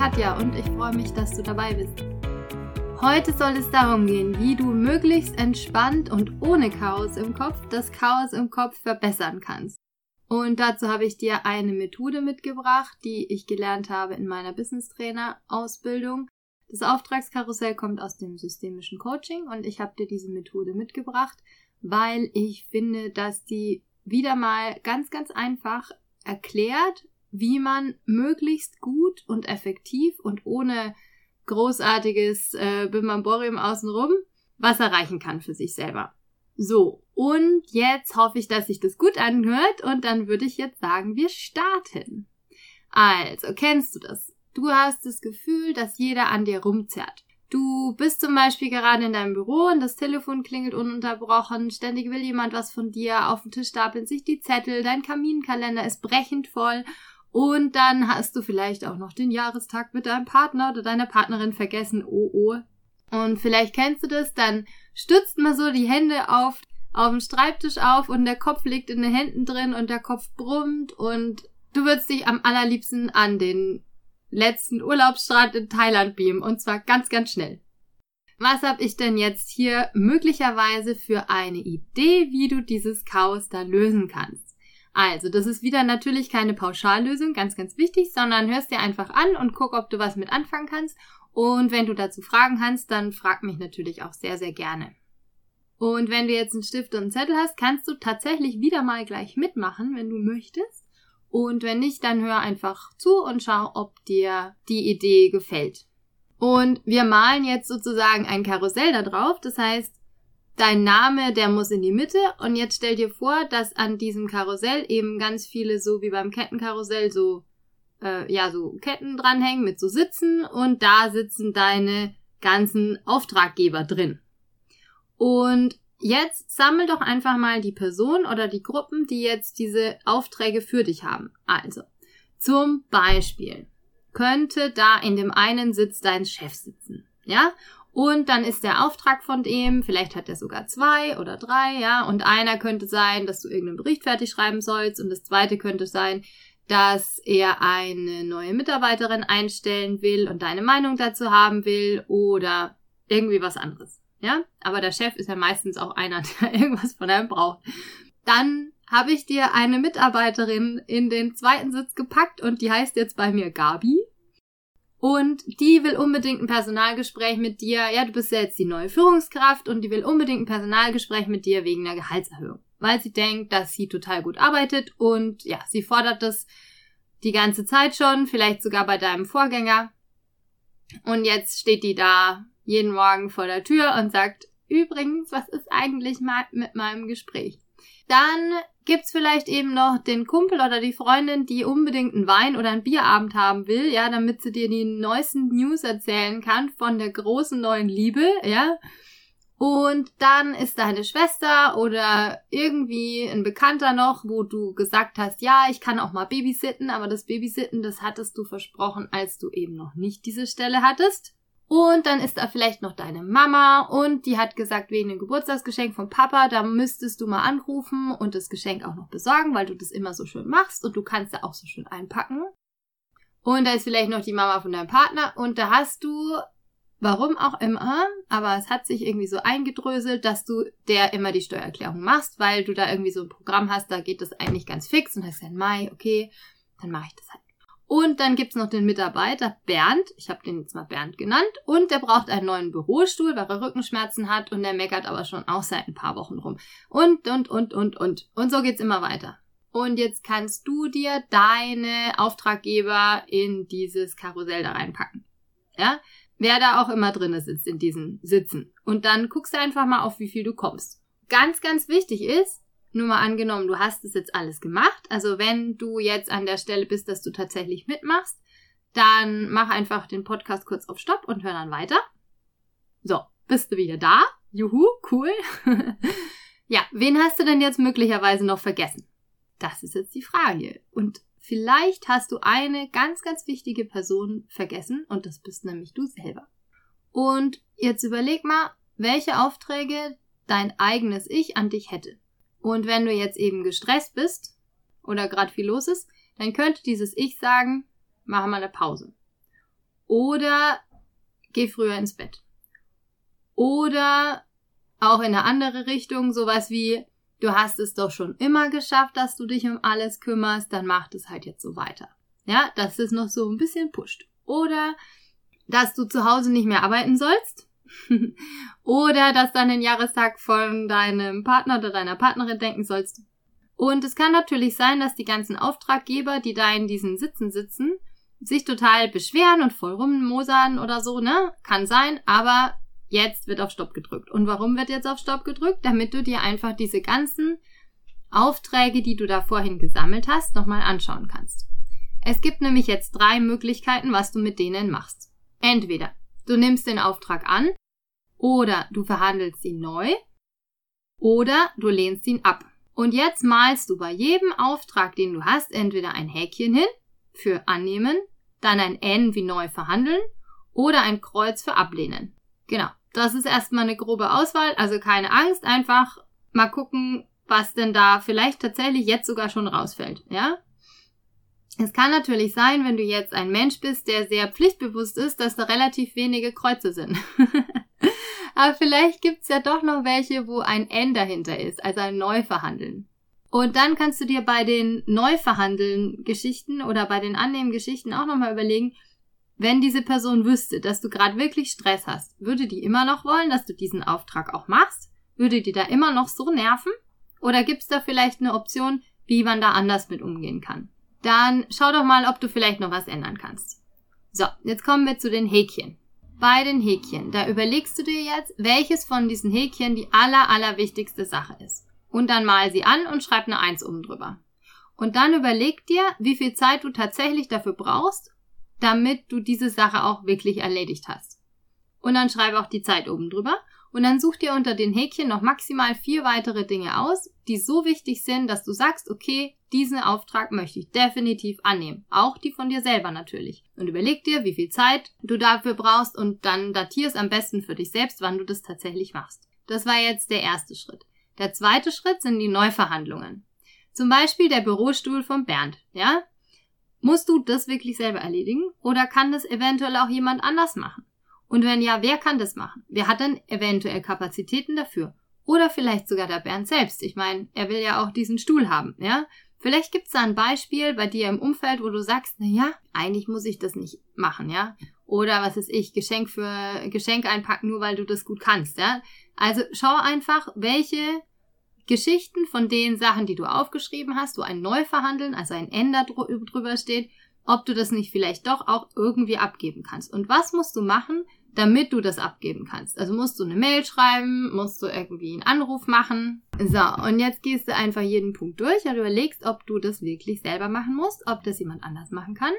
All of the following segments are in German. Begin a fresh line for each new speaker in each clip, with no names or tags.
Katja und ich freue mich, dass du dabei bist. Heute soll es darum gehen, wie du möglichst entspannt und ohne Chaos im Kopf das Chaos im Kopf verbessern kannst. Und dazu habe ich dir eine Methode mitgebracht, die ich gelernt habe in meiner Business Trainer Ausbildung. Das Auftragskarussell kommt aus dem systemischen Coaching und ich habe dir diese Methode mitgebracht, weil ich finde, dass die wieder mal ganz, ganz einfach erklärt, wie man möglichst gut und effektiv und ohne großartiges äh, Bimbamborium außenrum was erreichen kann für sich selber. So, und jetzt hoffe ich, dass sich das gut anhört und dann würde ich jetzt sagen, wir starten. Also, kennst du das? Du hast das Gefühl, dass jeder an dir rumzerrt. Du bist zum Beispiel gerade in deinem Büro und das Telefon klingelt ununterbrochen, ständig will jemand was von dir, auf dem Tisch stapeln sich die Zettel, dein Kaminkalender ist brechend voll und dann hast du vielleicht auch noch den Jahrestag mit deinem Partner oder deiner Partnerin vergessen, oh oh. Und vielleicht kennst du das, dann stützt man so die Hände auf, auf dem Schreibtisch auf und der Kopf liegt in den Händen drin und der Kopf brummt und du würdest dich am allerliebsten an den letzten Urlaubsstrand in Thailand beamen und zwar ganz, ganz schnell. Was habe ich denn jetzt hier möglicherweise für eine Idee, wie du dieses Chaos da lösen kannst? Also, das ist wieder natürlich keine Pauschallösung, ganz, ganz wichtig, sondern hörst dir einfach an und guck, ob du was mit anfangen kannst. Und wenn du dazu Fragen hast, dann frag mich natürlich auch sehr, sehr gerne. Und wenn du jetzt einen Stift und einen Zettel hast, kannst du tatsächlich wieder mal gleich mitmachen, wenn du möchtest. Und wenn nicht, dann hör einfach zu und schau, ob dir die Idee gefällt. Und wir malen jetzt sozusagen ein Karussell da drauf. Das heißt, dein Name, der muss in die Mitte. Und jetzt stell dir vor, dass an diesem Karussell eben ganz viele, so wie beim Kettenkarussell, so, äh, ja, so Ketten dranhängen mit so Sitzen. Und da sitzen deine ganzen Auftraggeber drin. Und Jetzt sammel doch einfach mal die Person oder die Gruppen, die jetzt diese Aufträge für dich haben. Also, zum Beispiel könnte da in dem einen Sitz dein Chef sitzen, ja? Und dann ist der Auftrag von dem, vielleicht hat er sogar zwei oder drei, ja? Und einer könnte sein, dass du irgendeinen Bericht fertig schreiben sollst und das zweite könnte sein, dass er eine neue Mitarbeiterin einstellen will und deine Meinung dazu haben will oder irgendwie was anderes. Ja, aber der Chef ist ja meistens auch einer, der irgendwas von einem braucht. Dann habe ich dir eine Mitarbeiterin in den zweiten Sitz gepackt und die heißt jetzt bei mir Gabi. Und die will unbedingt ein Personalgespräch mit dir. Ja, du bist ja jetzt die neue Führungskraft und die will unbedingt ein Personalgespräch mit dir wegen einer Gehaltserhöhung. Weil sie denkt, dass sie total gut arbeitet und ja, sie fordert das die ganze Zeit schon, vielleicht sogar bei deinem Vorgänger. Und jetzt steht die da jeden Morgen vor der Tür und sagt, übrigens, was ist eigentlich mit meinem Gespräch? Dann gibt's vielleicht eben noch den Kumpel oder die Freundin, die unbedingt einen Wein oder einen Bierabend haben will, ja, damit sie dir die neuesten News erzählen kann von der großen neuen Liebe, ja. Und dann ist deine Schwester oder irgendwie ein Bekannter noch, wo du gesagt hast, ja, ich kann auch mal babysitten, aber das Babysitten, das hattest du versprochen, als du eben noch nicht diese Stelle hattest. Und dann ist da vielleicht noch deine Mama und die hat gesagt, wegen dem Geburtstagsgeschenk vom Papa, da müsstest du mal anrufen und das Geschenk auch noch besorgen, weil du das immer so schön machst und du kannst da auch so schön einpacken. Und da ist vielleicht noch die Mama von deinem Partner und da hast du, warum auch immer, aber es hat sich irgendwie so eingedröselt, dass du der immer die Steuererklärung machst, weil du da irgendwie so ein Programm hast, da geht das eigentlich ganz fix und hast ja Mai, okay, dann mache ich das halt. Und dann gibt's noch den Mitarbeiter Bernd, ich habe den jetzt mal Bernd genannt, und der braucht einen neuen Bürostuhl, weil er Rückenschmerzen hat und der meckert aber schon auch seit ein paar Wochen rum. Und, und, und, und, und. Und so geht's immer weiter. Und jetzt kannst du dir deine Auftraggeber in dieses Karussell da reinpacken. Ja? Wer da auch immer drinne sitzt in diesen Sitzen. Und dann guckst du einfach mal auf, wie viel du kommst. Ganz, ganz wichtig ist, nur mal angenommen, du hast es jetzt alles gemacht. Also wenn du jetzt an der Stelle bist, dass du tatsächlich mitmachst, dann mach einfach den Podcast kurz auf Stopp und hör dann weiter. So, bist du wieder da? Juhu, cool. ja, wen hast du denn jetzt möglicherweise noch vergessen? Das ist jetzt die Frage. Und vielleicht hast du eine ganz, ganz wichtige Person vergessen und das bist nämlich du selber. Und jetzt überleg mal, welche Aufträge dein eigenes Ich an dich hätte. Und wenn du jetzt eben gestresst bist oder gerade viel los ist, dann könnte dieses Ich sagen, mach mal eine Pause. Oder geh früher ins Bett. Oder auch in eine andere Richtung, sowas wie, du hast es doch schon immer geschafft, dass du dich um alles kümmerst, dann mach das halt jetzt so weiter. Ja, dass es noch so ein bisschen pusht. Oder, dass du zu Hause nicht mehr arbeiten sollst. oder, dass du an den Jahrestag von deinem Partner oder deiner Partnerin denken sollst. Und es kann natürlich sein, dass die ganzen Auftraggeber, die da in diesen Sitzen sitzen, sich total beschweren und voll rummosern oder so, ne? Kann sein, aber jetzt wird auf Stopp gedrückt. Und warum wird jetzt auf Stopp gedrückt? Damit du dir einfach diese ganzen Aufträge, die du da vorhin gesammelt hast, nochmal anschauen kannst. Es gibt nämlich jetzt drei Möglichkeiten, was du mit denen machst. Entweder du nimmst den Auftrag an, oder du verhandelst ihn neu, oder du lehnst ihn ab. Und jetzt malst du bei jedem Auftrag, den du hast, entweder ein Häkchen hin für annehmen, dann ein N wie neu verhandeln oder ein Kreuz für ablehnen. Genau. Das ist erstmal eine grobe Auswahl, also keine Angst, einfach mal gucken, was denn da vielleicht tatsächlich jetzt sogar schon rausfällt, ja? Es kann natürlich sein, wenn du jetzt ein Mensch bist, der sehr pflichtbewusst ist, dass da relativ wenige Kreuze sind. Aber vielleicht gibt's ja doch noch welche, wo ein N dahinter ist, also ein Neuverhandeln. Und dann kannst du dir bei den Neuverhandeln Geschichten oder bei den Annehmen Geschichten auch nochmal überlegen, wenn diese Person wüsste, dass du gerade wirklich Stress hast, würde die immer noch wollen, dass du diesen Auftrag auch machst? Würde die da immer noch so nerven? Oder gibt's da vielleicht eine Option, wie man da anders mit umgehen kann? Dann schau doch mal, ob du vielleicht noch was ändern kannst. So, jetzt kommen wir zu den Häkchen. Bei den Häkchen, da überlegst du dir jetzt, welches von diesen Häkchen die aller, aller wichtigste Sache ist. Und dann mal sie an und schreib eine Eins oben drüber. Und dann überleg dir, wie viel Zeit du tatsächlich dafür brauchst damit du diese Sache auch wirklich erledigt hast. Und dann schreibe auch die Zeit oben drüber und dann such dir unter den Häkchen noch maximal vier weitere Dinge aus, die so wichtig sind, dass du sagst, okay, diesen Auftrag möchte ich definitiv annehmen. Auch die von dir selber natürlich. Und überleg dir, wie viel Zeit du dafür brauchst und dann datierst am besten für dich selbst, wann du das tatsächlich machst. Das war jetzt der erste Schritt. Der zweite Schritt sind die Neuverhandlungen. Zum Beispiel der Bürostuhl von Bernd, ja? Musst du das wirklich selber erledigen oder kann das eventuell auch jemand anders machen? Und wenn ja, wer kann das machen? Wer hat denn eventuell Kapazitäten dafür? Oder vielleicht sogar der Bernd selbst. Ich meine, er will ja auch diesen Stuhl haben, ja? Vielleicht gibt's da ein Beispiel bei dir im Umfeld, wo du sagst, na ja, eigentlich muss ich das nicht machen, ja? Oder was ist ich, Geschenk für Geschenk einpacken, nur weil du das gut kannst, ja? Also schau einfach, welche Geschichten von den Sachen, die du aufgeschrieben hast, wo ein Neuverhandeln, also ein Ender drüber steht, ob du das nicht vielleicht doch auch irgendwie abgeben kannst. Und was musst du machen, damit du das abgeben kannst? Also musst du eine Mail schreiben, musst du irgendwie einen Anruf machen. So, und jetzt gehst du einfach jeden Punkt durch und überlegst, ob du das wirklich selber machen musst, ob das jemand anders machen kann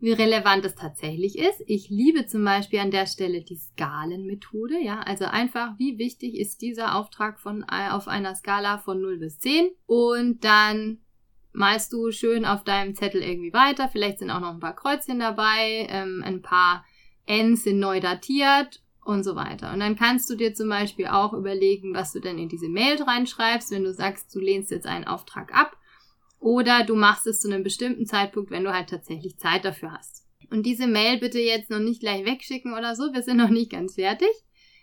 wie relevant es tatsächlich ist. Ich liebe zum Beispiel an der Stelle die Skalenmethode, ja, also einfach, wie wichtig ist dieser Auftrag von, äh, auf einer Skala von 0 bis 10 und dann malst du schön auf deinem Zettel irgendwie weiter, vielleicht sind auch noch ein paar Kreuzchen dabei, ähm, ein paar Ns sind neu datiert und so weiter. Und dann kannst du dir zum Beispiel auch überlegen, was du denn in diese Mail reinschreibst, wenn du sagst, du lehnst jetzt einen Auftrag ab oder du machst es zu einem bestimmten Zeitpunkt, wenn du halt tatsächlich Zeit dafür hast. Und diese Mail bitte jetzt noch nicht gleich wegschicken oder so, wir sind noch nicht ganz fertig.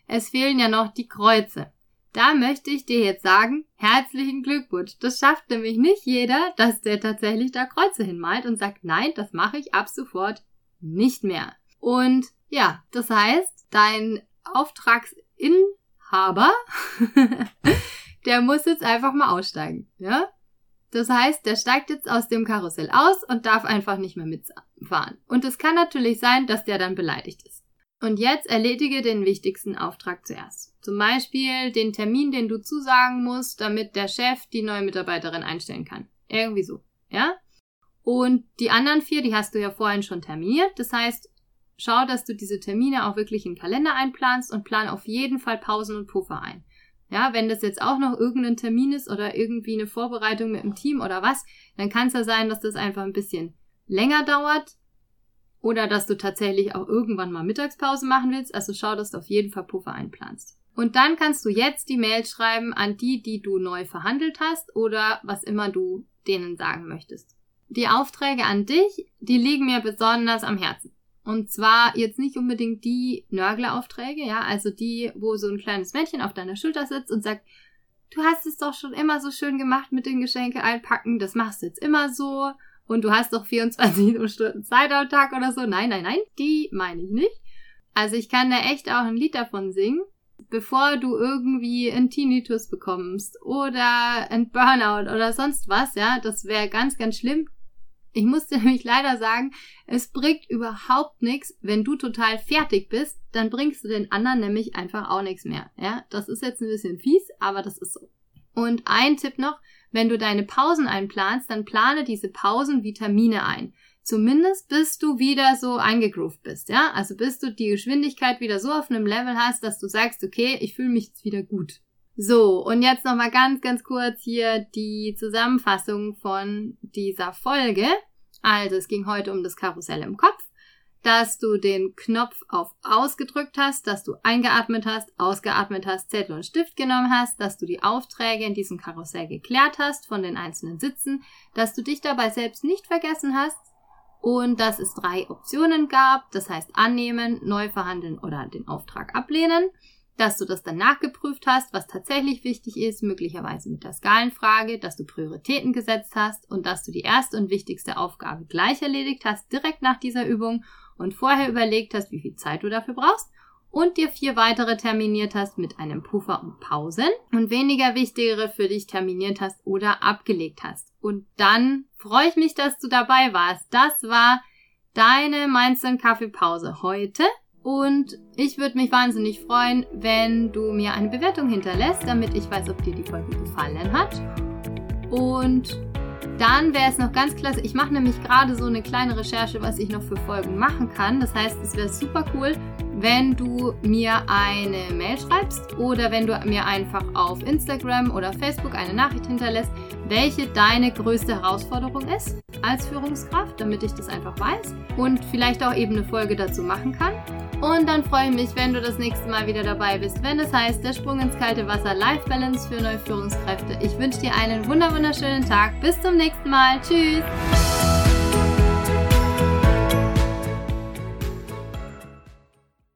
Es fehlen ja noch die Kreuze. Da möchte ich dir jetzt sagen, herzlichen Glückwunsch. Das schafft nämlich nicht jeder, dass der tatsächlich da Kreuze hinmalt und sagt, nein, das mache ich ab sofort nicht mehr. Und ja, das heißt, dein Auftragsinhaber, der muss jetzt einfach mal aussteigen, ja? Das heißt, der steigt jetzt aus dem Karussell aus und darf einfach nicht mehr mitfahren. Und es kann natürlich sein, dass der dann beleidigt ist. Und jetzt erledige den wichtigsten Auftrag zuerst. Zum Beispiel den Termin, den du zusagen musst, damit der Chef die neue Mitarbeiterin einstellen kann. Irgendwie so. Ja? Und die anderen vier, die hast du ja vorhin schon terminiert. Das heißt, schau, dass du diese Termine auch wirklich in den Kalender einplanst und plan auf jeden Fall Pausen und Puffer ein. Ja, wenn das jetzt auch noch irgendein Termin ist oder irgendwie eine Vorbereitung mit dem Team oder was, dann kann es ja sein, dass das einfach ein bisschen länger dauert oder dass du tatsächlich auch irgendwann mal Mittagspause machen willst. Also schau, dass du auf jeden Fall Puffer einplanst. Und dann kannst du jetzt die Mail schreiben an die, die du neu verhandelt hast oder was immer du denen sagen möchtest. Die Aufträge an dich, die liegen mir besonders am Herzen. Und zwar jetzt nicht unbedingt die Nörgleraufträge, ja, also die, wo so ein kleines Mädchen auf deiner Schulter sitzt und sagt, du hast es doch schon immer so schön gemacht mit den Geschenke einpacken, das machst du jetzt immer so und du hast doch 24 Stunden Zeit am Tag oder so. Nein, nein, nein, die meine ich nicht. Also ich kann da echt auch ein Lied davon singen. Bevor du irgendwie einen Tinnitus bekommst oder ein Burnout oder sonst was, ja, das wäre ganz, ganz schlimm. Ich muss dir nämlich leider sagen, es bringt überhaupt nichts, wenn du total fertig bist, dann bringst du den anderen nämlich einfach auch nichts mehr. Ja, das ist jetzt ein bisschen fies, aber das ist so. Und ein Tipp noch, wenn du deine Pausen einplanst, dann plane diese Pausen wie Termine ein. Zumindest bis du wieder so eingegroovt bist, ja? Also bis du die Geschwindigkeit wieder so auf einem Level hast, dass du sagst, okay, ich fühle mich jetzt wieder gut. So, und jetzt nochmal ganz, ganz kurz hier die Zusammenfassung von dieser Folge. Also, es ging heute um das Karussell im Kopf, dass du den Knopf auf ausgedrückt hast, dass du eingeatmet hast, ausgeatmet hast, Zettel und Stift genommen hast, dass du die Aufträge in diesem Karussell geklärt hast von den einzelnen Sitzen, dass du dich dabei selbst nicht vergessen hast, und dass es drei Optionen gab, das heißt annehmen, neu verhandeln oder den Auftrag ablehnen, dass du das dann nachgeprüft hast, was tatsächlich wichtig ist, möglicherweise mit der Skalenfrage, dass du Prioritäten gesetzt hast und dass du die erste und wichtigste Aufgabe gleich erledigt hast, direkt nach dieser Übung und vorher überlegt hast, wie viel Zeit du dafür brauchst und dir vier weitere terminiert hast mit einem Puffer und Pausen und weniger wichtigere für dich terminiert hast oder abgelegt hast. Und dann freue ich mich, dass du dabei warst. Das war deine Mindset Kaffeepause heute. Und ich würde mich wahnsinnig freuen, wenn du mir eine Bewertung hinterlässt, damit ich weiß, ob dir die Folge gefallen hat. Und dann wäre es noch ganz klasse. Ich mache nämlich gerade so eine kleine Recherche, was ich noch für Folgen machen kann. Das heißt, es wäre super cool, wenn du mir eine Mail schreibst oder wenn du mir einfach auf Instagram oder Facebook eine Nachricht hinterlässt, welche deine größte Herausforderung ist als Führungskraft, damit ich das einfach weiß und vielleicht auch eben eine Folge dazu machen kann. Und dann freue ich mich, wenn du das nächste Mal wieder dabei bist, wenn es heißt, der Sprung ins kalte Wasser Life Balance für neue Führungskräfte. Ich wünsche dir einen wunderschönen Tag. Bis zum nächsten Mal. Tschüss.